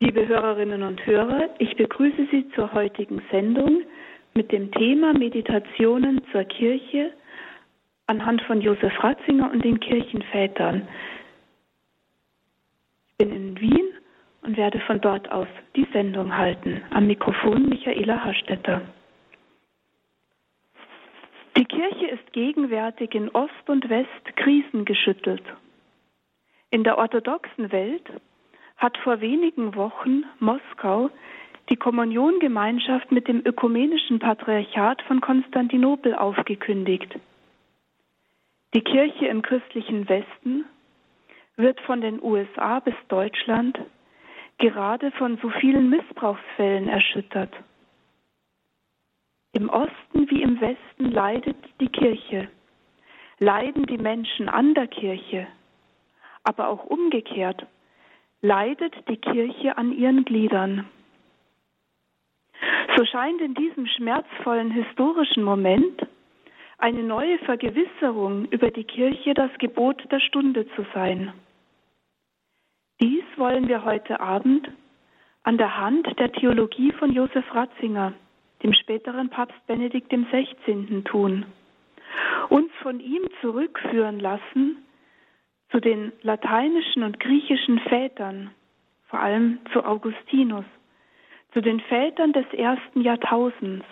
Liebe Hörerinnen und Hörer, ich begrüße Sie zur heutigen Sendung mit dem Thema Meditationen zur Kirche anhand von Josef Ratzinger und den Kirchenvätern. Ich bin in Wien und werde von dort aus die Sendung halten. Am Mikrofon Michaela Hastetter. Die Kirche ist gegenwärtig in Ost und West krisengeschüttelt. In der orthodoxen Welt hat vor wenigen Wochen Moskau die Kommuniongemeinschaft mit dem ökumenischen Patriarchat von Konstantinopel aufgekündigt. Die Kirche im christlichen Westen wird von den USA bis Deutschland gerade von so vielen Missbrauchsfällen erschüttert. Im Osten wie im Westen leidet die Kirche, leiden die Menschen an der Kirche, aber auch umgekehrt leidet die Kirche an ihren Gliedern. So scheint in diesem schmerzvollen historischen Moment eine neue Vergewisserung über die Kirche das Gebot der Stunde zu sein. Dies wollen wir heute Abend an der Hand der Theologie von Josef Ratzinger, dem späteren Papst Benedikt XVI. tun, uns von ihm zurückführen lassen zu den lateinischen und griechischen Vätern, vor allem zu Augustinus, zu den Vätern des ersten Jahrtausends,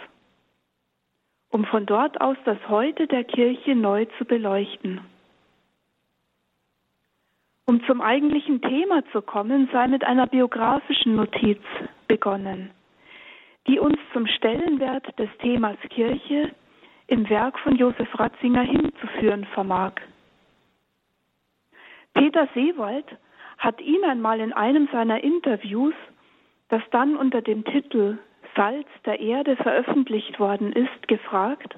um von dort aus das Heute der Kirche neu zu beleuchten. Um zum eigentlichen Thema zu kommen, sei mit einer biografischen Notiz begonnen, die uns zum Stellenwert des Themas Kirche im Werk von Josef Ratzinger hinzuführen vermag. Peter Seewald hat ihn einmal in einem seiner Interviews, das dann unter dem Titel Salz der Erde veröffentlicht worden ist, gefragt,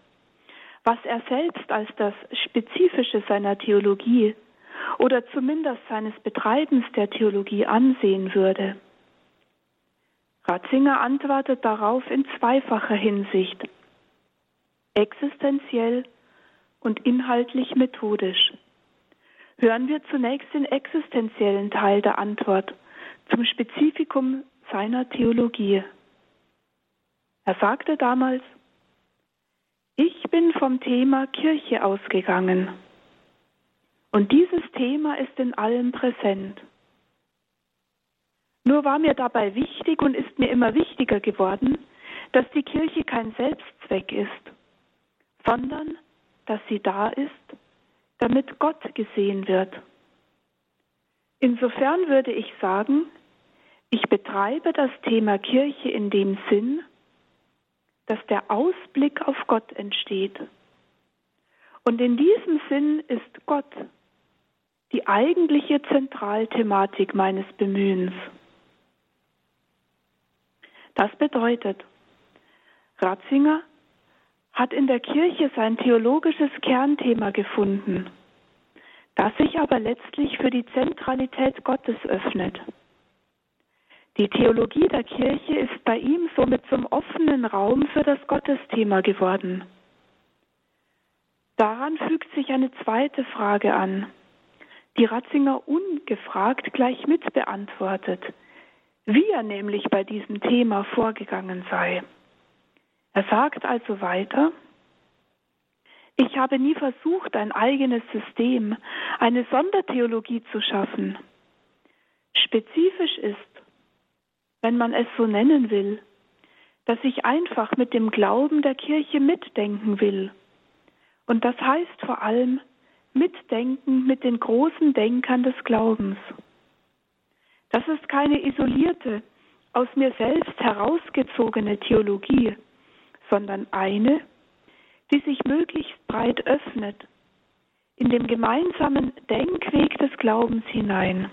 was er selbst als das Spezifische seiner Theologie oder zumindest seines Betreibens der Theologie ansehen würde. Ratzinger antwortet darauf in zweifacher Hinsicht, existenziell und inhaltlich methodisch hören wir zunächst den existenziellen Teil der Antwort zum Spezifikum seiner Theologie. Er sagte damals, ich bin vom Thema Kirche ausgegangen. Und dieses Thema ist in allem präsent. Nur war mir dabei wichtig und ist mir immer wichtiger geworden, dass die Kirche kein Selbstzweck ist, sondern dass sie da ist, damit Gott gesehen wird. Insofern würde ich sagen, ich betreibe das Thema Kirche in dem Sinn, dass der Ausblick auf Gott entsteht. Und in diesem Sinn ist Gott die eigentliche Zentralthematik meines Bemühens. Das bedeutet, Ratzinger hat in der Kirche sein theologisches Kernthema gefunden, das sich aber letztlich für die Zentralität Gottes öffnet. Die Theologie der Kirche ist bei ihm somit zum offenen Raum für das Gottesthema geworden. Daran fügt sich eine zweite Frage an, die Ratzinger ungefragt gleich mit beantwortet, wie er nämlich bei diesem Thema vorgegangen sei. Er sagt also weiter, ich habe nie versucht, ein eigenes System, eine Sondertheologie zu schaffen. Spezifisch ist, wenn man es so nennen will, dass ich einfach mit dem Glauben der Kirche mitdenken will. Und das heißt vor allem mitdenken mit den großen Denkern des Glaubens. Das ist keine isolierte, aus mir selbst herausgezogene Theologie, sondern eine, die sich möglichst breit öffnet, in den gemeinsamen Denkweg des Glaubens hinein.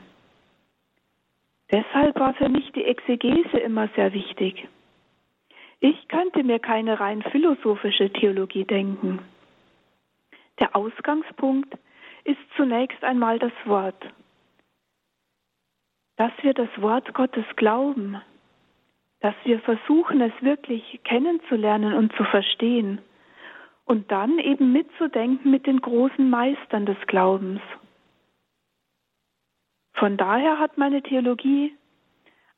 Deshalb war für mich die Exegese immer sehr wichtig. Ich könnte mir keine rein philosophische Theologie denken. Der Ausgangspunkt ist zunächst einmal das Wort. Dass wir das Wort Gottes glauben, dass wir versuchen, es wirklich kennenzulernen und zu verstehen und dann eben mitzudenken mit den großen Meistern des Glaubens. Von daher hat meine Theologie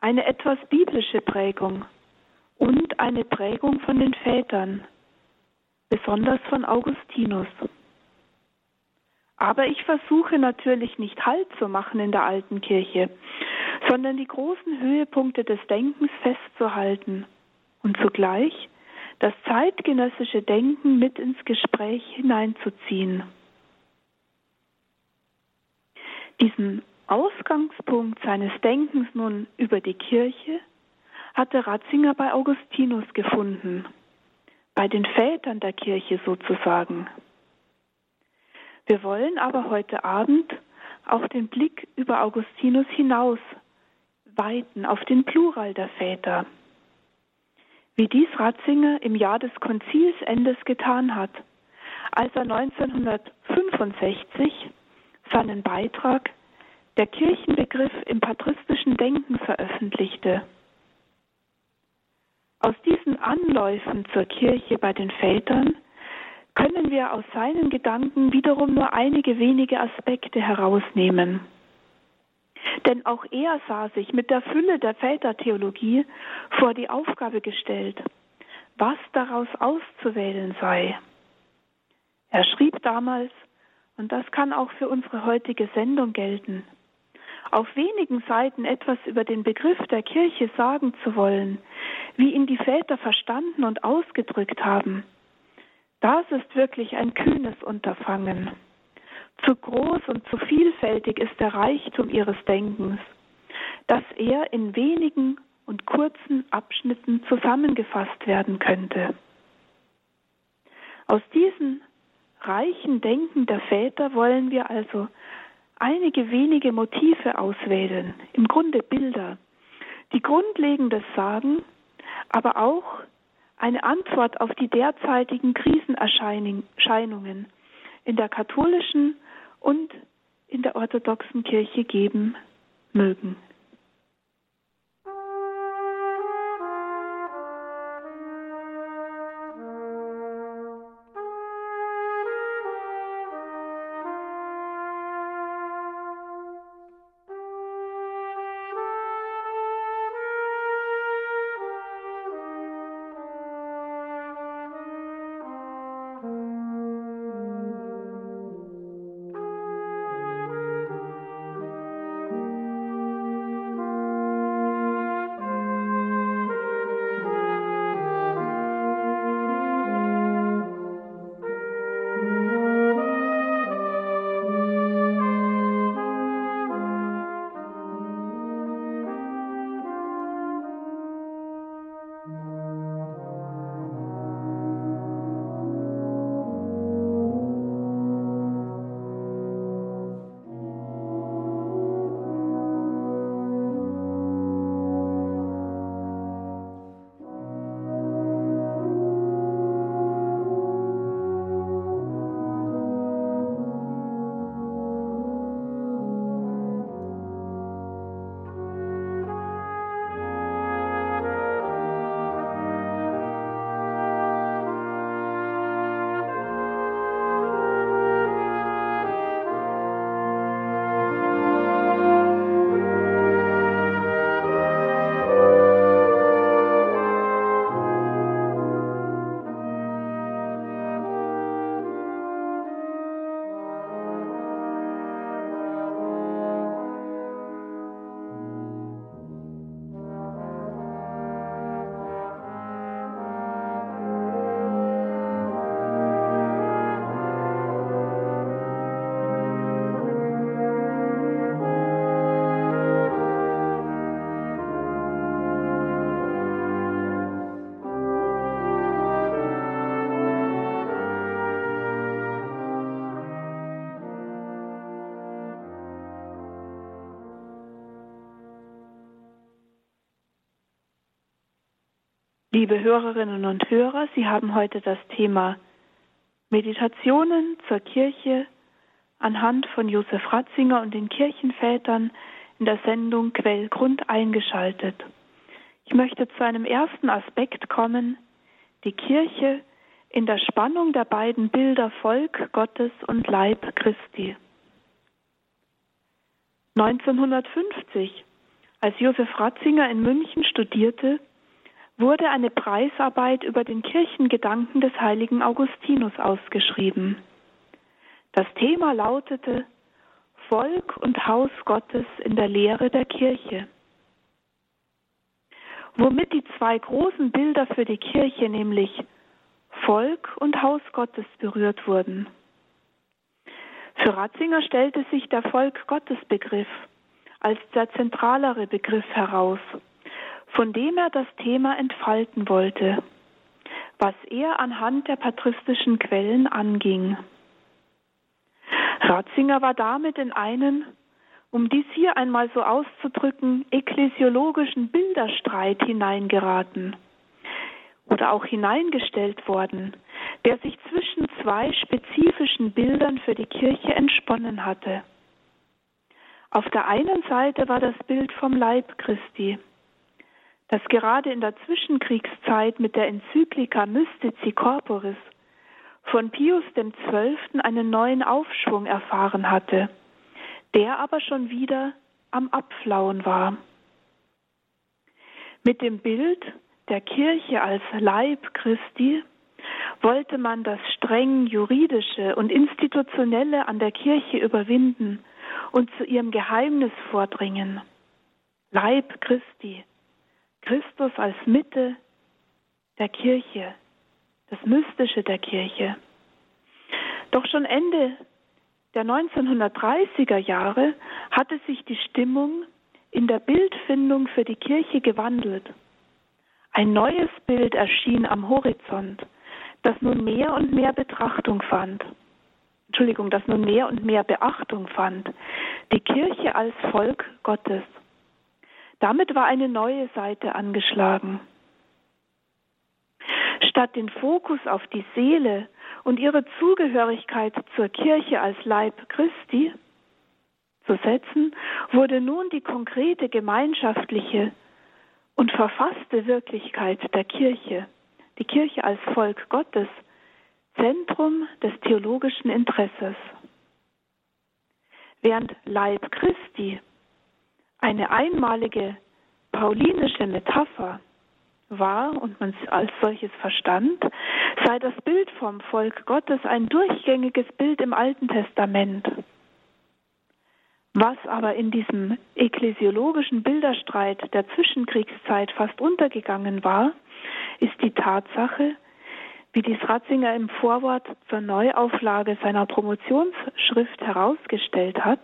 eine etwas biblische Prägung und eine Prägung von den Vätern, besonders von Augustinus. Aber ich versuche natürlich nicht Halt zu machen in der alten Kirche, sondern die großen Höhepunkte des Denkens festzuhalten und zugleich das zeitgenössische Denken mit ins Gespräch hineinzuziehen. Diesen Ausgangspunkt seines Denkens nun über die Kirche hatte Ratzinger bei Augustinus gefunden, bei den Vätern der Kirche sozusagen. Wir wollen aber heute Abend auch den Blick über Augustinus hinaus weiten auf den Plural der Väter, wie dies Ratzinger im Jahr des Konzilsendes getan hat, als er 1965 seinen Beitrag Der Kirchenbegriff im patristischen Denken veröffentlichte. Aus diesen Anläufen zur Kirche bei den Vätern können wir aus seinen Gedanken wiederum nur einige wenige Aspekte herausnehmen. Denn auch er sah sich mit der Fülle der Vätertheologie vor die Aufgabe gestellt, was daraus auszuwählen sei. Er schrieb damals, und das kann auch für unsere heutige Sendung gelten, auf wenigen Seiten etwas über den Begriff der Kirche sagen zu wollen, wie ihn die Väter verstanden und ausgedrückt haben, das ist wirklich ein kühnes Unterfangen. Zu groß und zu vielfältig ist der Reichtum ihres Denkens, dass er in wenigen und kurzen Abschnitten zusammengefasst werden könnte. Aus diesem reichen Denken der Väter wollen wir also einige wenige Motive auswählen, im Grunde Bilder, die Grundlegendes sagen, aber auch eine Antwort auf die derzeitigen Krisenerscheinungen in der katholischen und in der orthodoxen Kirche geben mögen. Liebe Hörerinnen und Hörer, Sie haben heute das Thema Meditationen zur Kirche anhand von Josef Ratzinger und den Kirchenvätern in der Sendung Quellgrund eingeschaltet. Ich möchte zu einem ersten Aspekt kommen, die Kirche in der Spannung der beiden Bilder Volk Gottes und Leib Christi. 1950 Als Josef Ratzinger in München studierte, wurde eine Preisarbeit über den Kirchengedanken des heiligen Augustinus ausgeschrieben. Das Thema lautete Volk und Haus Gottes in der Lehre der Kirche. Womit die zwei großen Bilder für die Kirche, nämlich Volk und Haus Gottes, berührt wurden. Für Ratzinger stellte sich der Volk Gottes Begriff als der zentralere Begriff heraus, von dem er das Thema entfalten wollte, was er anhand der patristischen Quellen anging. Ratzinger war damit in einen, um dies hier einmal so auszudrücken, ekklesiologischen Bilderstreit hineingeraten oder auch hineingestellt worden, der sich zwischen zwei spezifischen Bildern für die Kirche entsponnen hatte. Auf der einen Seite war das Bild vom Leib Christi, das gerade in der Zwischenkriegszeit mit der Enzyklika Mystici Corporis von Pius XII. einen neuen Aufschwung erfahren hatte, der aber schon wieder am Abflauen war. Mit dem Bild der Kirche als Leib Christi wollte man das streng juridische und institutionelle an der Kirche überwinden und zu ihrem Geheimnis vordringen. Leib Christi, Christus als Mitte der Kirche, das Mystische der Kirche. Doch schon Ende der 1930er Jahre hatte sich die Stimmung in der Bildfindung für die Kirche gewandelt. Ein neues Bild erschien am Horizont, das nun mehr und mehr Betrachtung fand. Entschuldigung, das nun mehr und mehr Beachtung fand. Die Kirche als Volk Gottes. Damit war eine neue Seite angeschlagen. Statt den Fokus auf die Seele und ihre Zugehörigkeit zur Kirche als Leib Christi zu setzen, wurde nun die konkrete gemeinschaftliche und verfasste Wirklichkeit der Kirche, die Kirche als Volk Gottes, Zentrum des theologischen Interesses. Während Leib Christi eine einmalige paulinische Metapher war und man es als solches verstand, sei das Bild vom Volk Gottes ein durchgängiges Bild im Alten Testament. Was aber in diesem ekklesiologischen Bilderstreit der Zwischenkriegszeit fast untergegangen war, ist die Tatsache, wie dies Ratzinger im Vorwort zur Neuauflage seiner Promotionsschrift herausgestellt hat,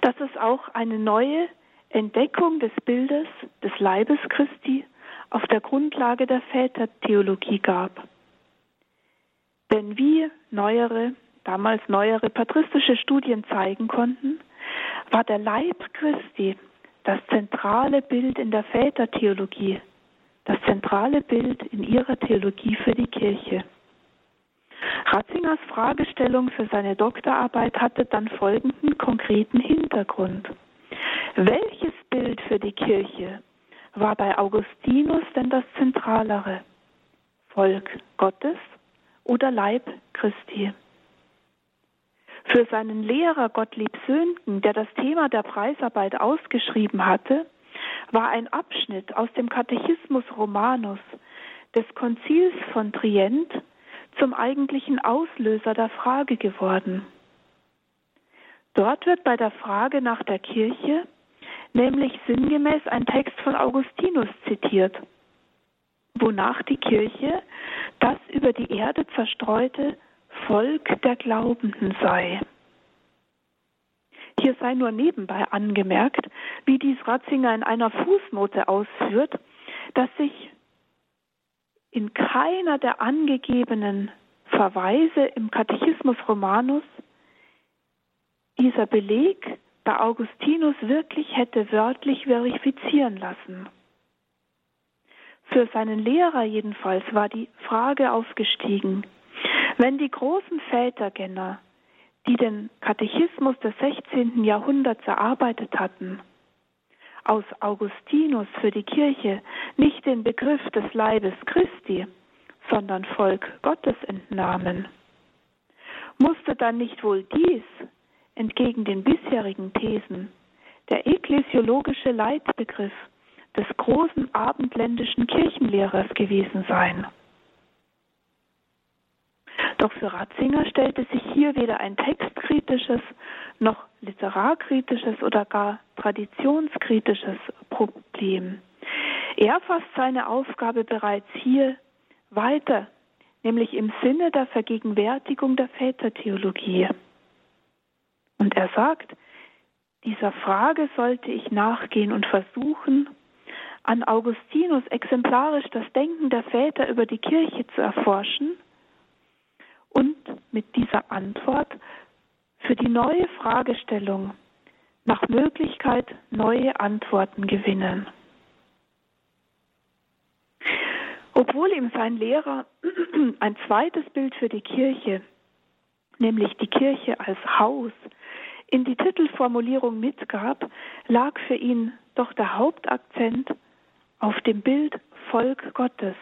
dass es auch eine neue Entdeckung des Bildes des Leibes Christi auf der Grundlage der Vätertheologie gab. Denn wie neuere damals neuere patristische Studien zeigen konnten, war der Leib Christi das zentrale Bild in der Vätertheologie, das zentrale Bild in ihrer Theologie für die Kirche. Ratzingers Fragestellung für seine Doktorarbeit hatte dann folgenden konkreten Hintergrund. Welches Bild für die Kirche war bei Augustinus denn das zentralere? Volk Gottes oder Leib Christi? Für seinen Lehrer Gottlieb Söhnken, der das Thema der Preisarbeit ausgeschrieben hatte, war ein Abschnitt aus dem Katechismus Romanus des Konzils von Trient zum eigentlichen Auslöser der Frage geworden. Dort wird bei der Frage nach der Kirche nämlich sinngemäß ein Text von Augustinus zitiert, wonach die Kirche das über die Erde zerstreute Volk der Glaubenden sei. Hier sei nur nebenbei angemerkt, wie dies Ratzinger in einer Fußnote ausführt, dass sich in keiner der angegebenen Verweise im Katechismus Romanus dieser Beleg bei Augustinus wirklich hätte wörtlich verifizieren lassen. Für seinen Lehrer jedenfalls war die Frage aufgestiegen, wenn die großen Vätergänner, die den Katechismus des 16. Jahrhunderts erarbeitet hatten, aus Augustinus für die Kirche nicht den Begriff des Leibes Christi, sondern Volk Gottes entnahmen, musste dann nicht wohl dies entgegen den bisherigen Thesen der ekklesiologische Leitbegriff des großen abendländischen Kirchenlehrers gewesen sein. Doch für Ratzinger stellte sich hier weder ein textkritisches noch literarkritisches oder gar traditionskritisches Problem. Er fasst seine Aufgabe bereits hier weiter, nämlich im Sinne der Vergegenwärtigung der Vätertheologie. Und er sagt, dieser Frage sollte ich nachgehen und versuchen, an Augustinus exemplarisch das Denken der Väter über die Kirche zu erforschen und mit dieser Antwort für die neue Fragestellung nach Möglichkeit neue Antworten gewinnen. Obwohl ihm sein Lehrer ein zweites Bild für die Kirche, nämlich die Kirche als Haus, in die Titelformulierung mitgab, lag für ihn doch der Hauptakzent auf dem Bild Volk Gottes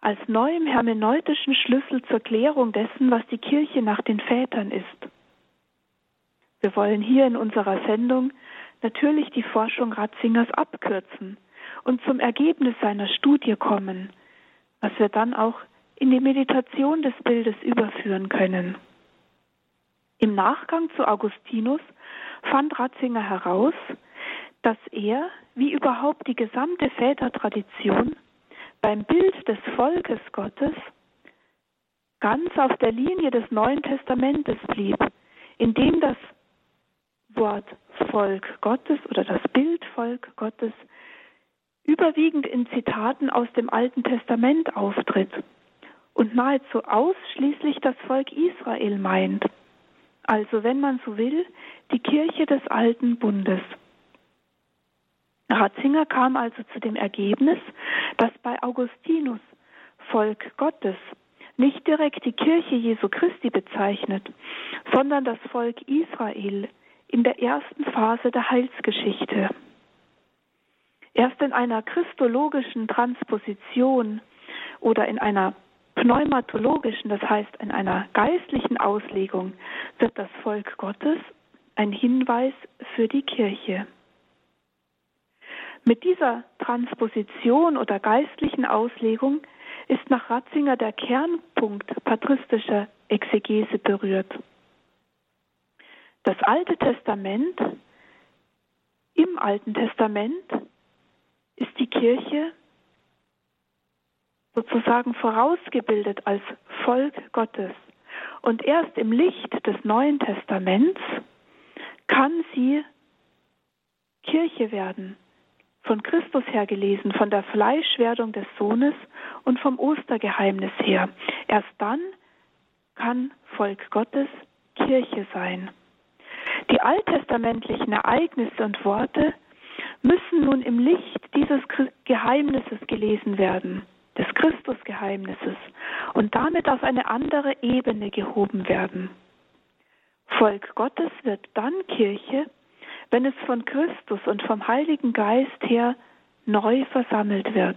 als neuem hermeneutischen Schlüssel zur Klärung dessen, was die Kirche nach den Vätern ist. Wir wollen hier in unserer Sendung natürlich die Forschung Ratzingers abkürzen und zum Ergebnis seiner Studie kommen, was wir dann auch in die Meditation des Bildes überführen können. Im Nachgang zu Augustinus fand Ratzinger heraus, dass er, wie überhaupt die gesamte Vätertradition, beim Bild des Volkes Gottes ganz auf der Linie des Neuen Testamentes blieb, in dem das Wort Volk Gottes oder das Bild Volk Gottes überwiegend in Zitaten aus dem Alten Testament auftritt und nahezu ausschließlich das Volk Israel meint, also wenn man so will, die Kirche des alten Bundes. Ratzinger kam also zu dem Ergebnis, dass bei Augustinus Volk Gottes nicht direkt die Kirche Jesu Christi bezeichnet, sondern das Volk Israel in der ersten Phase der Heilsgeschichte. Erst in einer christologischen Transposition oder in einer pneumatologischen, das heißt in einer geistlichen Auslegung, wird das Volk Gottes ein Hinweis für die Kirche. Mit dieser Transposition oder geistlichen Auslegung ist nach Ratzinger der Kernpunkt patristischer Exegese berührt. Das Alte Testament, im Alten Testament ist die Kirche sozusagen vorausgebildet als Volk Gottes. Und erst im Licht des Neuen Testaments kann sie Kirche werden, von Christus her gelesen, von der Fleischwerdung des Sohnes und vom Ostergeheimnis her. Erst dann kann Volk Gottes Kirche sein. Die alttestamentlichen Ereignisse und Worte müssen nun im Licht dieses Geheimnisses gelesen werden, des Christusgeheimnisses, und damit auf eine andere Ebene gehoben werden. Volk Gottes wird dann Kirche, wenn es von Christus und vom Heiligen Geist her neu versammelt wird.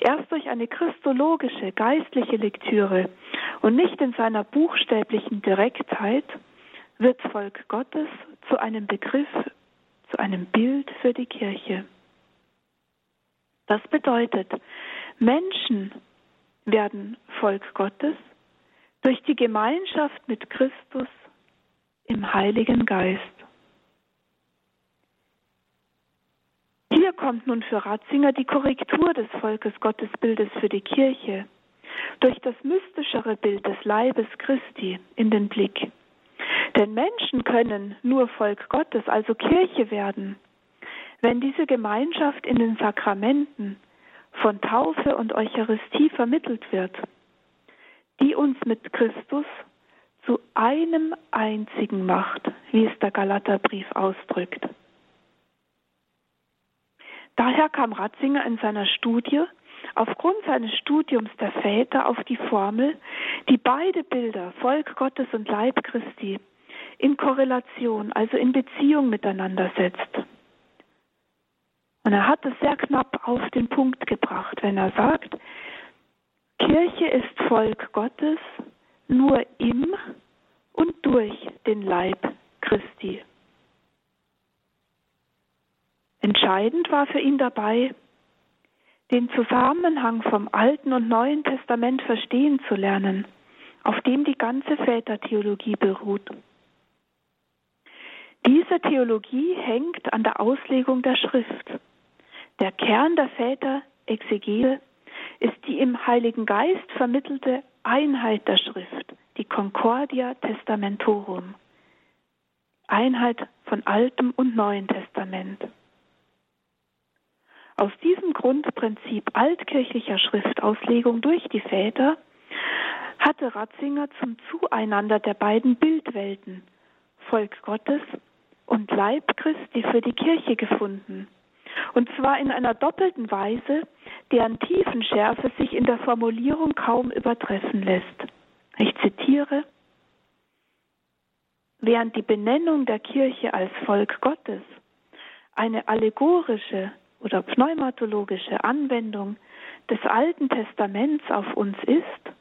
Erst durch eine christologische, geistliche Lektüre und nicht in seiner buchstäblichen Direktheit wird Volk Gottes zu einem Begriff, zu einem Bild für die Kirche. Das bedeutet, Menschen werden Volk Gottes durch die Gemeinschaft mit Christus im Heiligen Geist. Hier kommt nun für Ratzinger die Korrektur des Volkes Gottesbildes für die Kirche durch das mystischere Bild des Leibes Christi in den Blick. Denn Menschen können nur Volk Gottes, also Kirche werden, wenn diese Gemeinschaft in den Sakramenten von Taufe und Eucharistie vermittelt wird, die uns mit Christus zu einem einzigen macht, wie es der Galaterbrief ausdrückt. Daher kam Ratzinger in seiner Studie aufgrund seines Studiums der Väter auf die Formel, die beide Bilder, Volk Gottes und Leib Christi, in Korrelation, also in Beziehung miteinander setzt. Und er hat es sehr knapp auf den Punkt gebracht, wenn er sagt, Kirche ist Volk Gottes nur im und durch den Leib Christi. Entscheidend war für ihn dabei, den Zusammenhang vom Alten und Neuen Testament verstehen zu lernen, auf dem die ganze Vätertheologie beruht. Diese Theologie hängt an der Auslegung der Schrift. Der Kern der Väter Exegese ist die im Heiligen Geist vermittelte Einheit der Schrift, die Concordia Testamentorum. Einheit von Altem und Neuen Testament. Aus diesem Grundprinzip altkirchlicher Schriftauslegung durch die Väter hatte Ratzinger zum Zueinander der beiden Bildwelten, Volk Gottes und Leib Christi für die Kirche gefunden. Und zwar in einer doppelten Weise, deren Tiefenschärfe sich in der Formulierung kaum übertreffen lässt. Ich zitiere, während die Benennung der Kirche als Volk Gottes eine allegorische oder pneumatologische Anwendung des Alten Testaments auf uns ist,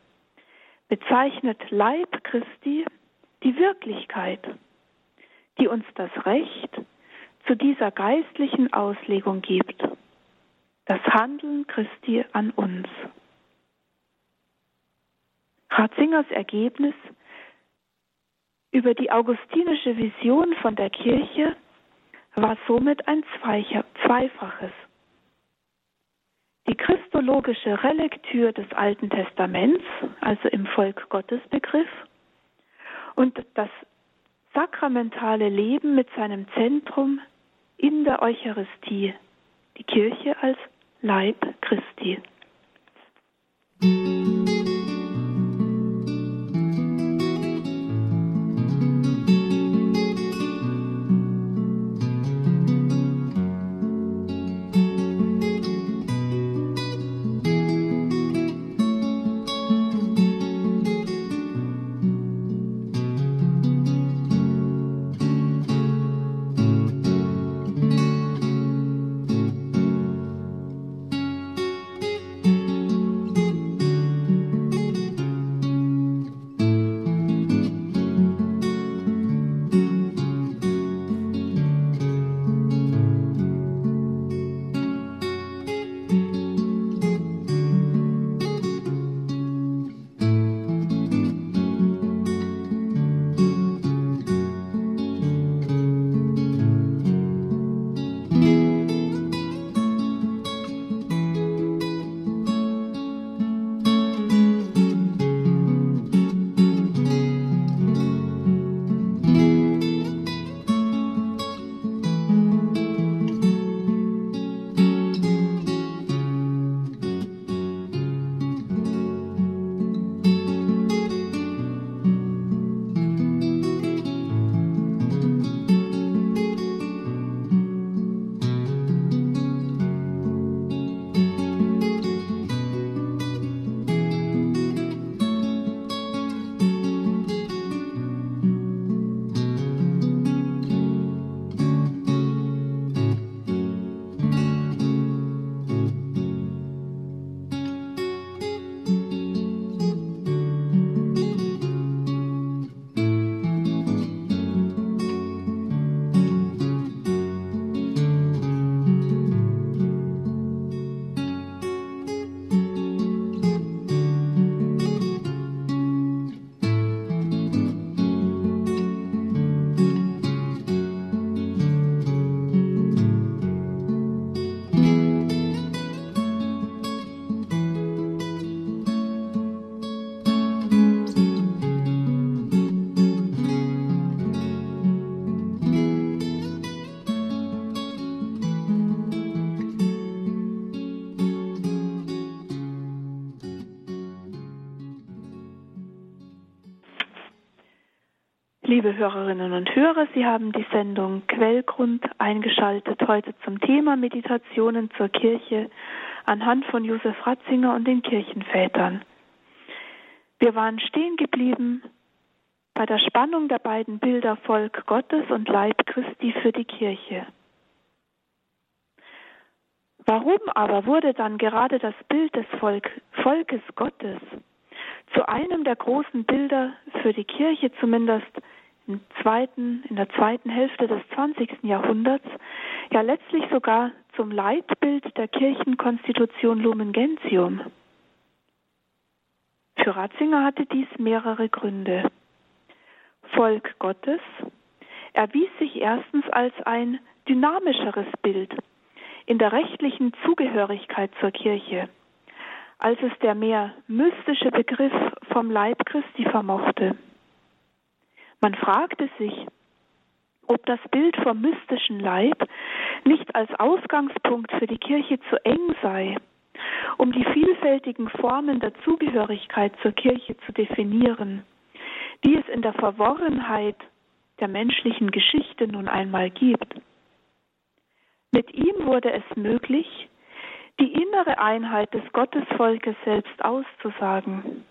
bezeichnet Leib Christi die Wirklichkeit, die uns das Recht zu dieser geistlichen Auslegung gibt, das Handeln Christi an uns. Ratzingers Ergebnis über die augustinische Vision von der Kirche war somit ein zweifaches. Die christologische Relektür des Alten Testaments, also im Volk Gottes Begriff, und das sakramentale Leben mit seinem Zentrum in der Eucharistie, die Kirche als Leib Christi. Liebe Hörerinnen und Hörer, Sie haben die Sendung Quellgrund eingeschaltet heute zum Thema Meditationen zur Kirche anhand von Josef Ratzinger und den Kirchenvätern. Wir waren stehen geblieben bei der Spannung der beiden Bilder Volk Gottes und Leib Christi für die Kirche. Warum aber wurde dann gerade das Bild des Volk, Volkes Gottes zu einem der großen Bilder für die Kirche, zumindest im zweiten, in der zweiten Hälfte des 20. Jahrhunderts, ja letztlich sogar zum Leitbild der Kirchenkonstitution Lumen Gentium. Für Ratzinger hatte dies mehrere Gründe. Volk Gottes erwies sich erstens als ein dynamischeres Bild in der rechtlichen Zugehörigkeit zur Kirche, als es der mehr mystische Begriff vom Leib Christi vermochte. Man fragte sich, ob das Bild vom mystischen Leib nicht als Ausgangspunkt für die Kirche zu eng sei um die vielfältigen Formen der Zugehörigkeit zur Kirche zu definieren, die es in der Verworrenheit der menschlichen Geschichte nun einmal gibt. Mit ihm wurde es möglich, die innere Einheit des Gottesvolkes selbst auszusagen,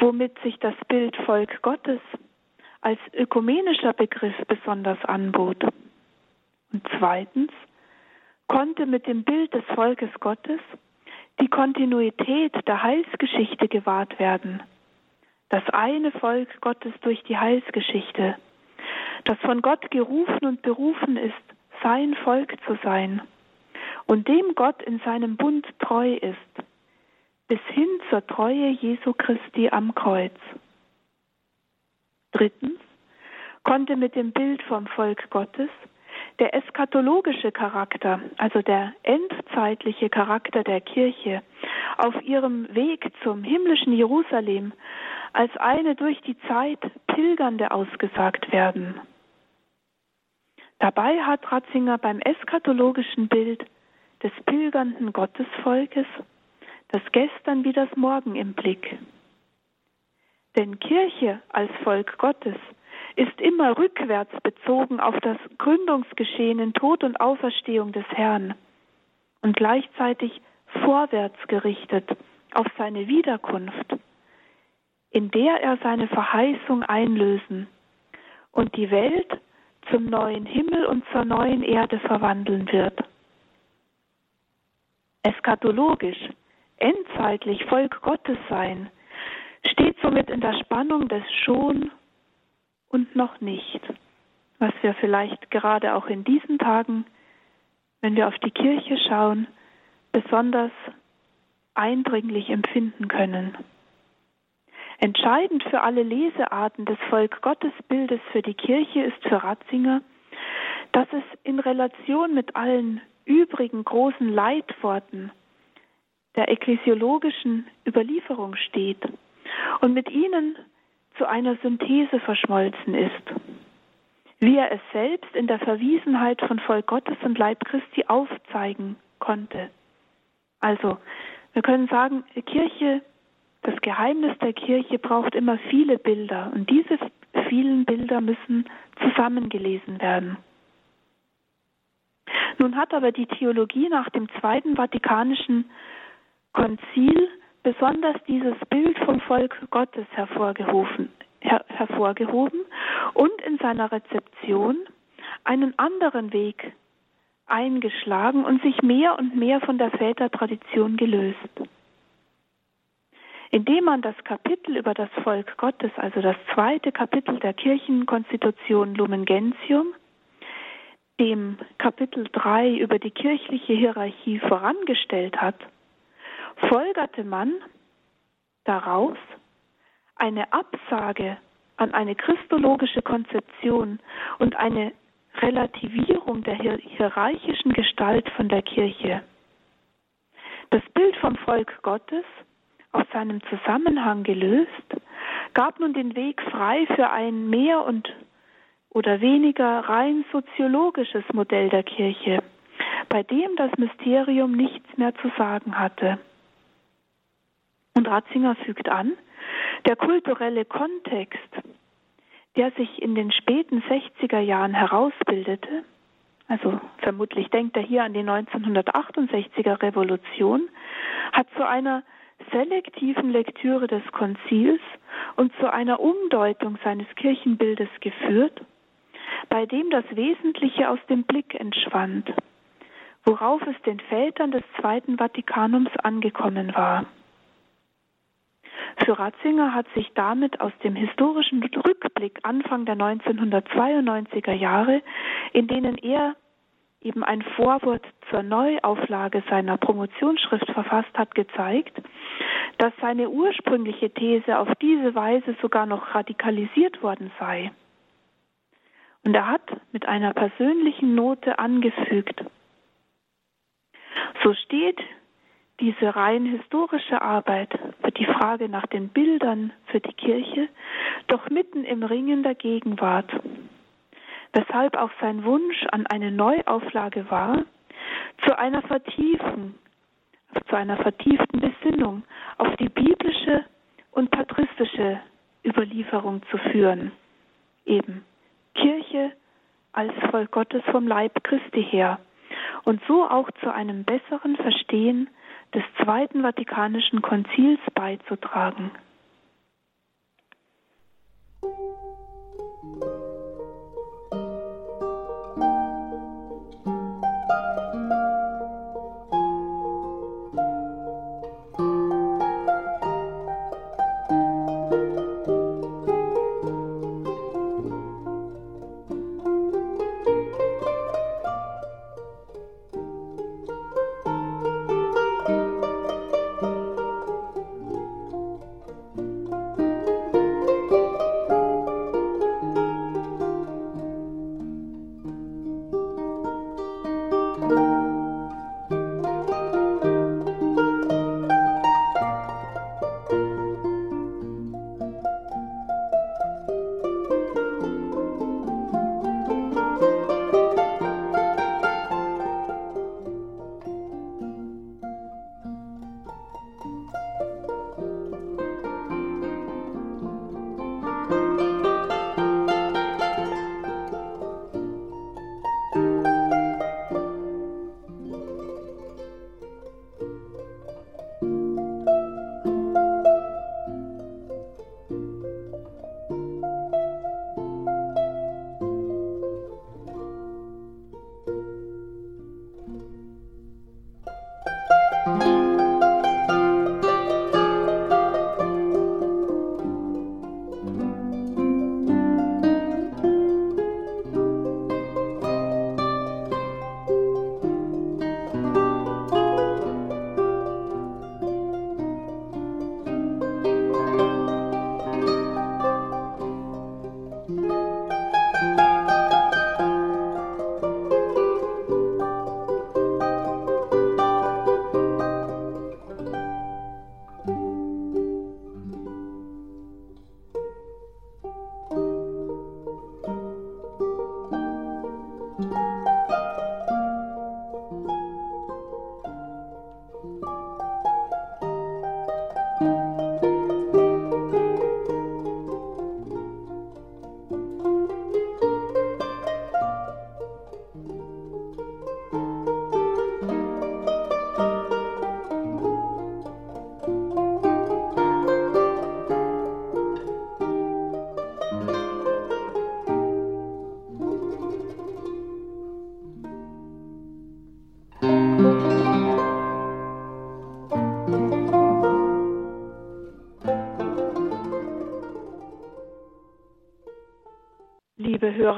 womit sich das Bild Volk Gottes als ökumenischer Begriff besonders anbot. Und zweitens konnte mit dem Bild des Volkes Gottes die Kontinuität der Heilsgeschichte gewahrt werden. Das eine Volk Gottes durch die Heilsgeschichte, das von Gott gerufen und berufen ist, sein Volk zu sein und dem Gott in seinem Bund treu ist, bis hin zur Treue Jesu Christi am Kreuz. Drittens konnte mit dem Bild vom Volk Gottes der eschatologische Charakter, also der endzeitliche Charakter der Kirche, auf ihrem Weg zum himmlischen Jerusalem als eine durch die Zeit Pilgernde ausgesagt werden. Dabei hat Ratzinger beim eschatologischen Bild des pilgernden Gottesvolkes das Gestern wie das Morgen im Blick. Denn Kirche als Volk Gottes ist immer rückwärts bezogen auf das Gründungsgeschehen in Tod und Auferstehung des Herrn und gleichzeitig vorwärts gerichtet auf seine Wiederkunft, in der er seine Verheißung einlösen und die Welt zum neuen Himmel und zur neuen Erde verwandeln wird. Eskatologisch, endzeitlich Volk Gottes sein, steht somit in der Spannung des Schon und noch nicht, was wir vielleicht gerade auch in diesen Tagen, wenn wir auf die Kirche schauen, besonders eindringlich empfinden können. Entscheidend für alle Lesearten des Volk Gottes Bildes für die Kirche ist für Ratzinger, dass es in Relation mit allen übrigen großen Leitworten der ekklesiologischen Überlieferung steht und mit ihnen zu einer Synthese verschmolzen ist, wie er es selbst in der Verwiesenheit von Volk Gottes und Leib Christi aufzeigen konnte. Also, wir können sagen, Kirche, das Geheimnis der Kirche braucht immer viele Bilder und diese vielen Bilder müssen zusammengelesen werden. Nun hat aber die Theologie nach dem Zweiten Vatikanischen Konzil besonders dieses Bild vom Volk Gottes hervorgehoben, her, hervorgehoben und in seiner Rezeption einen anderen Weg eingeschlagen und sich mehr und mehr von der Vätertradition gelöst. Indem man das Kapitel über das Volk Gottes, also das zweite Kapitel der Kirchenkonstitution Lumen Gentium, dem Kapitel 3 über die kirchliche Hierarchie vorangestellt hat, folgerte man daraus eine Absage an eine christologische Konzeption und eine Relativierung der hierarchischen Gestalt von der Kirche. Das Bild vom Volk Gottes, aus seinem Zusammenhang gelöst, gab nun den Weg frei für ein mehr und oder weniger rein soziologisches Modell der Kirche, bei dem das Mysterium nichts mehr zu sagen hatte. Und Ratzinger fügt an, der kulturelle Kontext, der sich in den späten 60er Jahren herausbildete, also vermutlich denkt er hier an die 1968er Revolution, hat zu einer selektiven Lektüre des Konzils und zu einer Umdeutung seines Kirchenbildes geführt, bei dem das Wesentliche aus dem Blick entschwand, worauf es den Vätern des Zweiten Vatikanums angekommen war. Für Ratzinger hat sich damit aus dem historischen Rückblick Anfang der 1992er Jahre, in denen er eben ein Vorwort zur Neuauflage seiner Promotionsschrift verfasst hat, gezeigt, dass seine ursprüngliche These auf diese Weise sogar noch radikalisiert worden sei. Und er hat mit einer persönlichen Note angefügt, so steht diese rein historische Arbeit für die Frage nach den Bildern für die Kirche doch mitten im Ringen der Gegenwart weshalb auch sein Wunsch an eine Neuauflage war, zu einer Vertiefung, zu einer vertieften Besinnung auf die biblische und patristische Überlieferung zu führen. Eben Kirche als Volk Gottes vom Leib Christi her und so auch zu einem besseren Verstehen des Zweiten Vatikanischen Konzils beizutragen.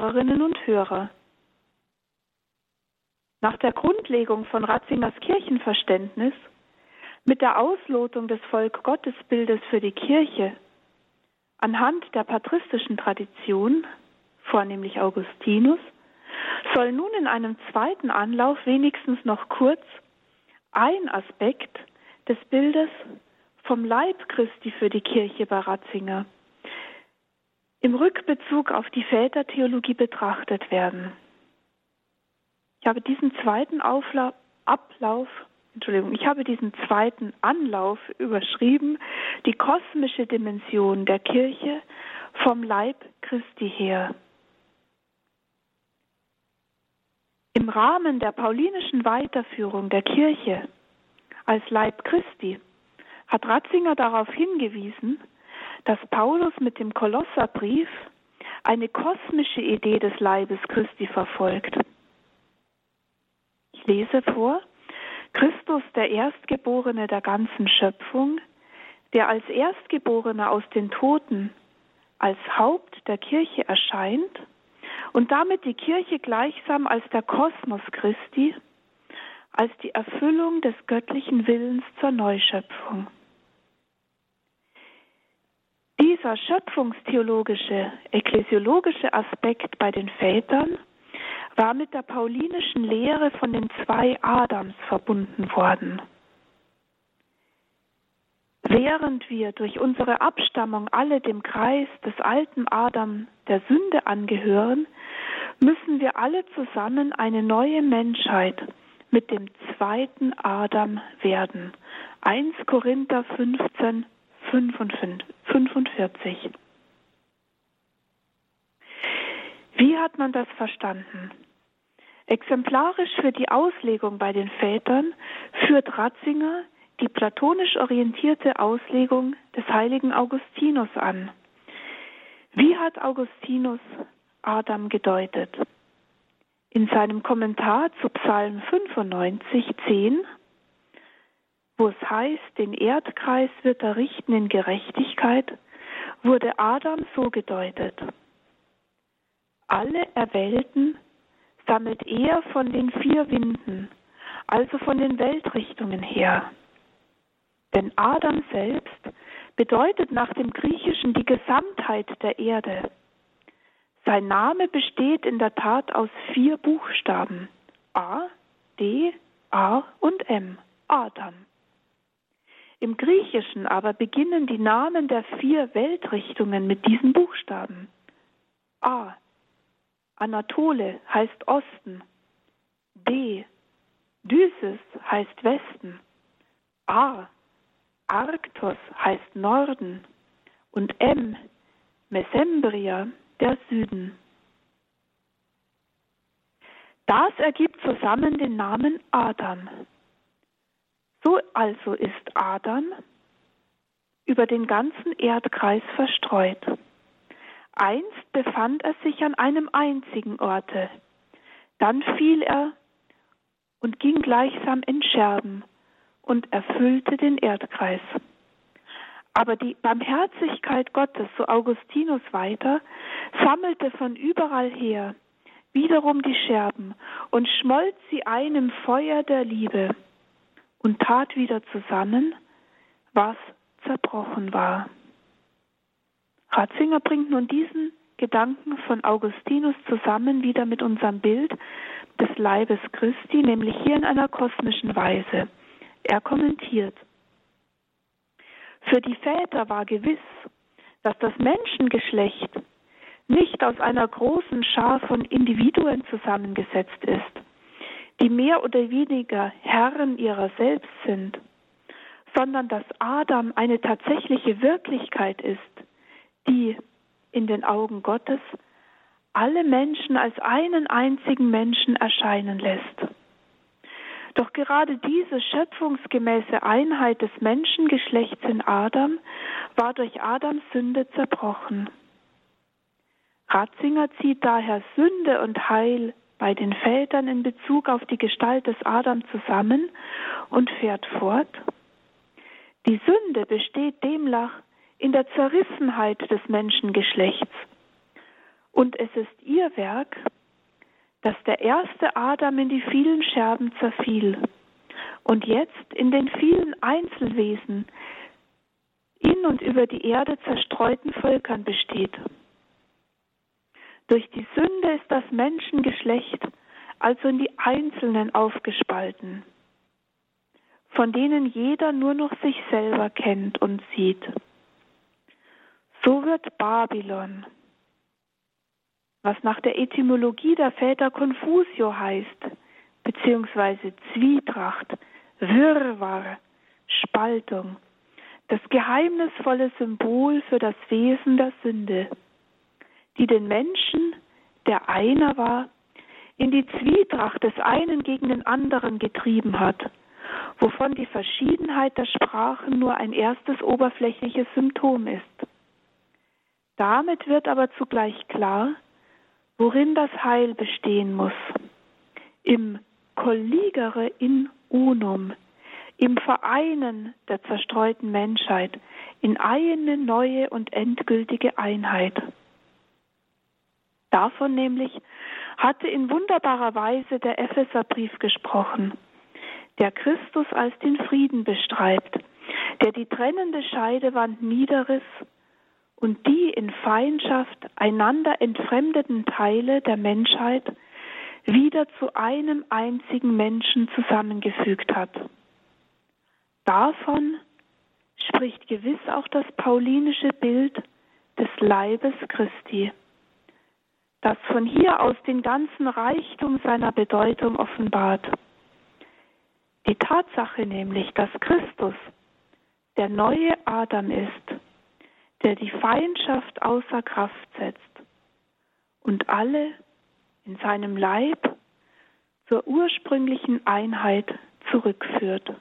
Hörerinnen und Hörer. Nach der Grundlegung von Ratzingers Kirchenverständnis mit der Auslotung des Volk-Gottes-Bildes für die Kirche anhand der patristischen Tradition, vornehmlich Augustinus, soll nun in einem zweiten Anlauf wenigstens noch kurz ein Aspekt des Bildes vom Leib Christi für die Kirche bei Ratzinger im Rückbezug auf die Vätertheologie betrachtet werden. Ich habe diesen zweiten Aufla Ablauf, Entschuldigung, ich habe diesen zweiten Anlauf überschrieben, die kosmische Dimension der Kirche vom Leib Christi her. Im Rahmen der paulinischen Weiterführung der Kirche als Leib Christi hat Ratzinger darauf hingewiesen, dass Paulus mit dem Kolosserbrief eine kosmische Idee des Leibes Christi verfolgt. Ich lese vor, Christus, der Erstgeborene der ganzen Schöpfung, der als Erstgeborener aus den Toten, als Haupt der Kirche erscheint und damit die Kirche gleichsam als der Kosmos Christi, als die Erfüllung des göttlichen Willens zur Neuschöpfung. Dieser schöpfungstheologische, ekklesiologische Aspekt bei den Vätern war mit der paulinischen Lehre von den zwei Adams verbunden worden. Während wir durch unsere Abstammung alle dem Kreis des alten Adam der Sünde angehören, müssen wir alle zusammen eine neue Menschheit mit dem zweiten Adam werden. 1 Korinther 15, 45. Wie hat man das verstanden? Exemplarisch für die Auslegung bei den Vätern führt Ratzinger die platonisch orientierte Auslegung des heiligen Augustinus an. Wie hat Augustinus Adam gedeutet? In seinem Kommentar zu Psalm 95, 10 wo es heißt, den Erdkreis wird er richten in Gerechtigkeit, wurde Adam so gedeutet. Alle Erwählten sammelt er von den vier Winden, also von den Weltrichtungen her. Denn Adam selbst bedeutet nach dem Griechischen die Gesamtheit der Erde. Sein Name besteht in der Tat aus vier Buchstaben A, D, A und M, Adam. Im Griechischen aber beginnen die Namen der vier Weltrichtungen mit diesen Buchstaben. A. Anatole heißt Osten. D. Dysis heißt Westen. A. Arktos heißt Norden. Und M. Mesembria der Süden. Das ergibt zusammen den Namen Adam. So also ist Adam über den ganzen Erdkreis verstreut. Einst befand er sich an einem einzigen Orte, dann fiel er und ging gleichsam in Scherben und erfüllte den Erdkreis. Aber die Barmherzigkeit Gottes, so Augustinus weiter, sammelte von überall her wiederum die Scherben und schmolz sie ein im Feuer der Liebe und tat wieder zusammen, was zerbrochen war. Ratzinger bringt nun diesen Gedanken von Augustinus zusammen wieder mit unserem Bild des Leibes Christi, nämlich hier in einer kosmischen Weise. Er kommentiert, für die Väter war gewiss, dass das Menschengeschlecht nicht aus einer großen Schar von Individuen zusammengesetzt ist, die mehr oder weniger Herren ihrer selbst sind, sondern dass Adam eine tatsächliche Wirklichkeit ist, die in den Augen Gottes alle Menschen als einen einzigen Menschen erscheinen lässt. Doch gerade diese schöpfungsgemäße Einheit des Menschengeschlechts in Adam war durch Adams Sünde zerbrochen. Ratzinger zieht daher Sünde und Heil bei den Vätern in Bezug auf die Gestalt des Adam zusammen und fährt fort. Die Sünde besteht demnach in der Zerrissenheit des Menschengeschlechts. Und es ist ihr Werk, dass der erste Adam in die vielen Scherben zerfiel und jetzt in den vielen Einzelwesen in und über die Erde zerstreuten Völkern besteht. Durch die Sünde ist das Menschengeschlecht also in die Einzelnen aufgespalten, von denen jeder nur noch sich selber kennt und sieht. So wird Babylon, was nach der Etymologie der Väter Confusio heißt, beziehungsweise Zwietracht, Wirrwarr, Spaltung, das geheimnisvolle Symbol für das Wesen der Sünde die den Menschen, der einer war, in die Zwietracht des einen gegen den anderen getrieben hat, wovon die Verschiedenheit der Sprachen nur ein erstes oberflächliches Symptom ist. Damit wird aber zugleich klar, worin das Heil bestehen muss. Im colligere in unum, im Vereinen der zerstreuten Menschheit, in eine neue und endgültige Einheit. Davon nämlich hatte in wunderbarer Weise der Epheserbrief gesprochen, der Christus als den Frieden bestreibt, der die trennende Scheidewand niederriss und die in Feindschaft einander entfremdeten Teile der Menschheit wieder zu einem einzigen Menschen zusammengefügt hat. Davon spricht gewiss auch das paulinische Bild des Leibes Christi, das von hier aus den ganzen Reichtum seiner Bedeutung offenbart. Die Tatsache nämlich, dass Christus der neue Adam ist, der die Feindschaft außer Kraft setzt und alle in seinem Leib zur ursprünglichen Einheit zurückführt.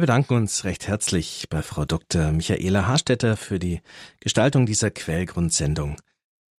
Wir bedanken uns recht herzlich bei Frau Dr. Michaela Harstetter für die Gestaltung dieser Quellgrundsendung.